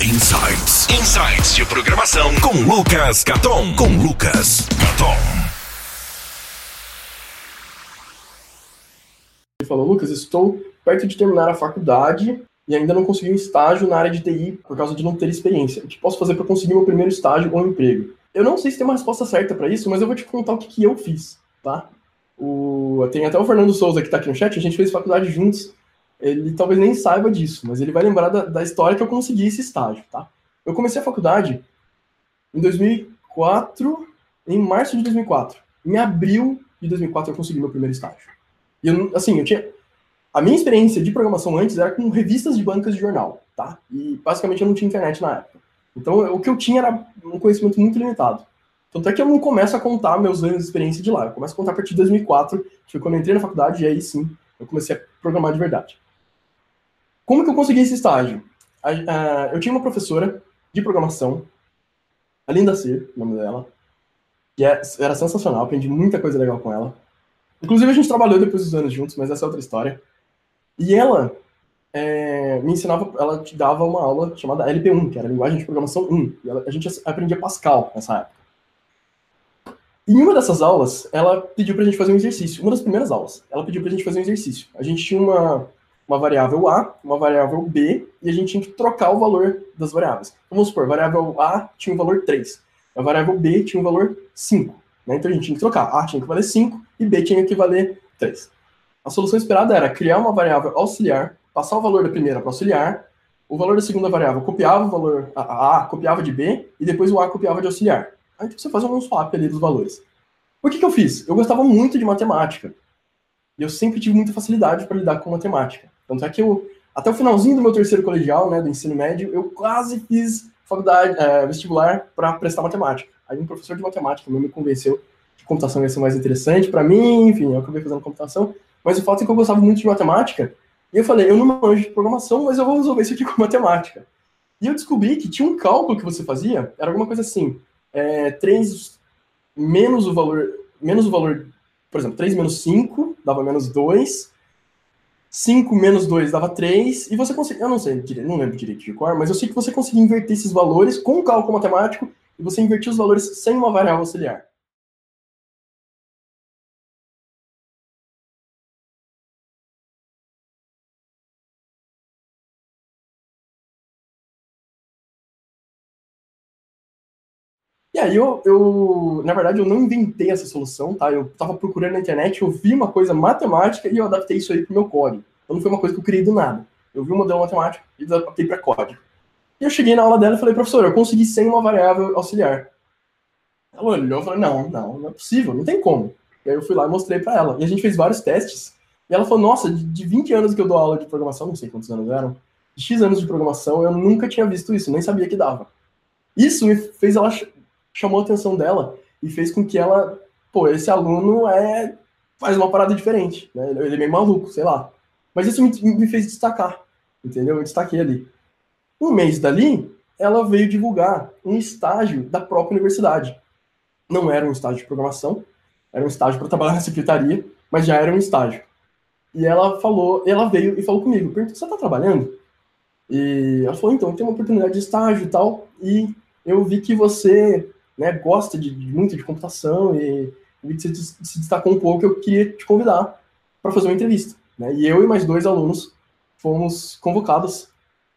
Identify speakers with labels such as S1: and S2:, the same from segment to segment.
S1: Insights. Insights de programação com Lucas Caton. Com Lucas Caton.
S2: Ele falou, Lucas, estou perto de terminar a faculdade e ainda não consegui um estágio na área de TI por causa de não ter experiência. O que posso fazer para conseguir meu primeiro estágio ou emprego? Eu não sei se tem uma resposta certa para isso, mas eu vou te contar o que, que eu fiz, tá? O... Tem até o Fernando Souza que está aqui no chat, a gente fez faculdade juntos ele talvez nem saiba disso, mas ele vai lembrar da, da história que eu consegui esse estágio, tá? Eu comecei a faculdade em 2004, em março de 2004. Em abril de 2004 eu consegui meu primeiro estágio. E eu, assim, eu tinha a minha experiência de programação antes era com revistas de bancas de jornal, tá? E basicamente eu não tinha internet na época. Então o que eu tinha era um conhecimento muito limitado. Tanto é que eu não começo a contar meus anos de experiência de lá. Eu começo a contar a partir de 2004, que foi quando eu entrei na faculdade, e aí sim eu comecei a programar de verdade. Como que eu consegui esse estágio? eu tinha uma professora de programação, a Linda Ser, o nome dela, que é, era sensacional, aprendi muita coisa legal com ela. Inclusive, a gente trabalhou depois dos anos juntos, mas essa é outra história. E ela é, me ensinava, ela te dava uma aula chamada LP1, que era Linguagem de Programação 1. E ela, a gente aprendia Pascal nessa época. Em uma dessas aulas, ela pediu pra gente fazer um exercício. Uma das primeiras aulas, ela pediu pra gente fazer um exercício. A gente tinha uma, uma variável A, uma variável B, e a gente tinha que trocar o valor das variáveis. Então, vamos supor, a variável A tinha um valor 3, a variável B tinha um valor 5. Né? Então a gente tinha que trocar. A tinha que valer 5 e B tinha que valer 3. A solução esperada era criar uma variável auxiliar, passar o valor da primeira para auxiliar, o valor da segunda variável copiava o valor, a A copiava de B, e depois o A copiava de auxiliar. Aí você faz um swap ali dos valores. O que, que eu fiz? Eu gostava muito de matemática. E eu sempre tive muita facilidade para lidar com matemática. Tanto é que eu, até o finalzinho do meu terceiro colegial, né, do ensino médio, eu quase fiz faculdade, é, vestibular para prestar matemática. Aí um professor de matemática me convenceu que computação ia ser mais interessante para mim, enfim, eu acabei fazendo computação. Mas o fato é que eu gostava muito de matemática, e eu falei, eu não manjo de programação, mas eu vou resolver isso aqui com matemática. E eu descobri que tinha um cálculo que você fazia, era alguma coisa assim, é, 3 menos o valor, menos o valor, por exemplo, 3 menos 5 dava menos 2, 5 menos 2 dava 3, e você consegue. Eu não sei, não lembro direito de cor, mas eu sei que você conseguia inverter esses valores com o cálculo matemático, e você invertia os valores sem uma variável auxiliar. E aí eu, eu, na verdade, eu não inventei essa solução, tá? Eu estava procurando na internet, eu vi uma coisa matemática e eu adaptei isso aí pro meu código. Então não foi uma coisa que eu criei do nada. Eu vi um modelo matemático e adaptei para código. E eu cheguei na aula dela e falei, professor, eu consegui sem uma variável auxiliar. Ela olhou e falou, não, não, não é possível, não tem como. E aí eu fui lá e mostrei para ela. E a gente fez vários testes. E ela falou, nossa, de 20 anos que eu dou aula de programação, não sei quantos anos eram, de X anos de programação, eu nunca tinha visto isso, nem sabia que dava. Isso me fez ela chamou a atenção dela e fez com que ela, pô, esse aluno é faz uma parada diferente, né? Ele é meio maluco, sei lá. Mas isso me, me fez destacar, entendeu? Eu destaquei ali. Um mês dali, ela veio divulgar um estágio da própria universidade. Não era um estágio de programação, era um estágio para trabalhar na secretaria, mas já era um estágio. E ela falou, ela veio e falou comigo, perguntou, você está trabalhando? E ela falou, então, tem uma oportunidade de estágio e tal, e eu vi que você né, gosta de, de, muito de computação e, e você se destacou um pouco, eu queria te convidar para fazer uma entrevista. Né? E eu e mais dois alunos fomos convocados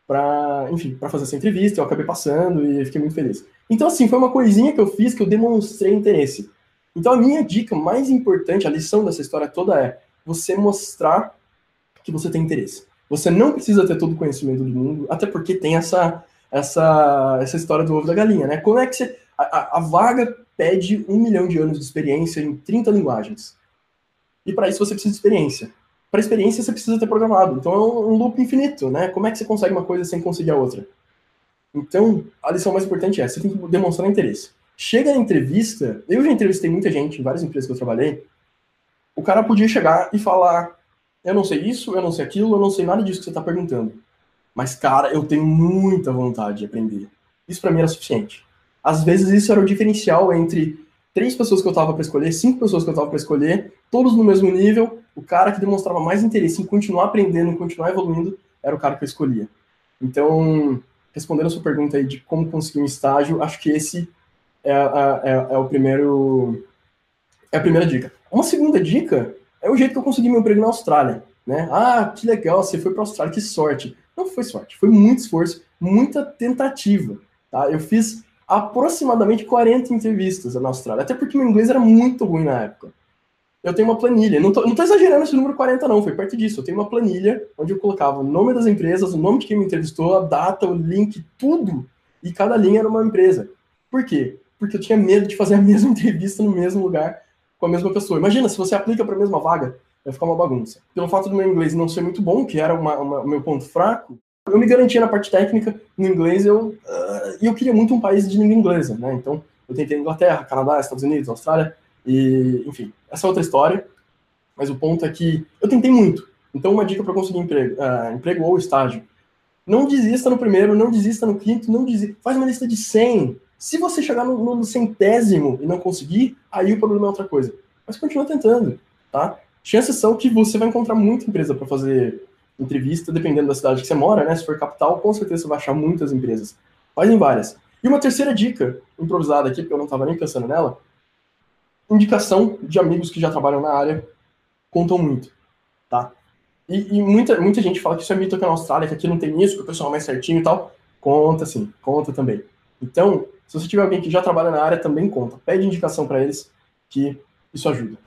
S2: para, enfim, para fazer essa entrevista. Eu acabei passando e fiquei muito feliz. Então, assim, foi uma coisinha que eu fiz que eu demonstrei interesse. Então, a minha dica mais importante, a lição dessa história toda é você mostrar que você tem interesse. Você não precisa ter todo o conhecimento do mundo, até porque tem essa, essa, essa história do ovo da galinha, né? Como é que você a, a, vaga pede um milhão de anos de experiência em 30 linguagens. E para isso você precisa de experiência. Para experiência você precisa ter programado. Então é um, loop infinito, né? Como é que você consegue uma coisa sem conseguir a outra? Então, a lição mais importante é, você tem que demonstrar interesse. Chega na entrevista, eu já entrevistei muita gente em várias empresas que eu trabalhei, o cara podia chegar e falar, eu não sei isso, eu não sei aquilo, eu não sei nada disso que você está perguntando. Mas, cara, eu tenho muita vontade de aprender. Isso para mim era suficiente. Às vezes isso era o diferencial entre três pessoas que eu tava para escolher, cinco pessoas que eu tava para escolher, todos no mesmo nível. O cara que demonstrava mais interesse em continuar aprendendo, em continuar evoluindo, era o cara que eu escolhia. Então, respondendo a sua pergunta aí de como conseguir um estágio, acho que esse é, é, é, o primeiro é a primeira dica. Uma segunda dica é o jeito que eu consegui meu emprego na Austrália, né? Ah, que legal, você foi para a Austrália, que sorte. Não foi sorte, foi muito esforço, muita tentativa, tá? Eu fiz aproximadamente 40 entrevistas na Austrália, até porque meu inglês era muito ruim na época. Eu tenho uma planilha, não tô, não tô exagerando esse número 40 não, foi perto disso. Eu tenho uma planilha onde eu colocava o nome das empresas, o nome de quem me entrevistou, a data, o link, tudo, e cada linha era uma empresa. Por quê? Porque eu tinha medo de fazer a mesma entrevista no mesmo lugar com a mesma pessoa. Imagina, se você aplica para a mesma vaga, vai ficar uma bagunça. Pelo fato do meu inglês não ser muito bom, que era o meu ponto fraco, eu me garantia na parte técnica, no inglês, eu, uh, eu queria muito um país de língua inglesa, né? Então, eu tentei Inglaterra, Canadá, Estados Unidos, Austrália, e, enfim, essa é outra história. Mas o ponto é que eu tentei muito. Então, uma dica para conseguir emprego, uh, emprego ou estágio. Não desista no primeiro, não desista no quinto, não desista. Faz uma lista de 100. Se você chegar no, no centésimo e não conseguir, aí o problema é outra coisa. Mas continua tentando, tá? Chances são que você vai encontrar muita empresa para fazer entrevista, dependendo da cidade que você mora, né? Se for capital, com certeza você vai achar muitas empresas. Fazem várias. E uma terceira dica, improvisada aqui, porque eu não estava nem pensando nela, indicação de amigos que já trabalham na área contam muito, tá? E, e, muita, muita gente fala que isso é mito aqui na Austrália, que aqui não tem isso, que o pessoal é mais certinho e tal. Conta sim, conta também. Então, se você tiver alguém que já trabalha na área, também conta. Pede indicação para eles, que isso ajuda.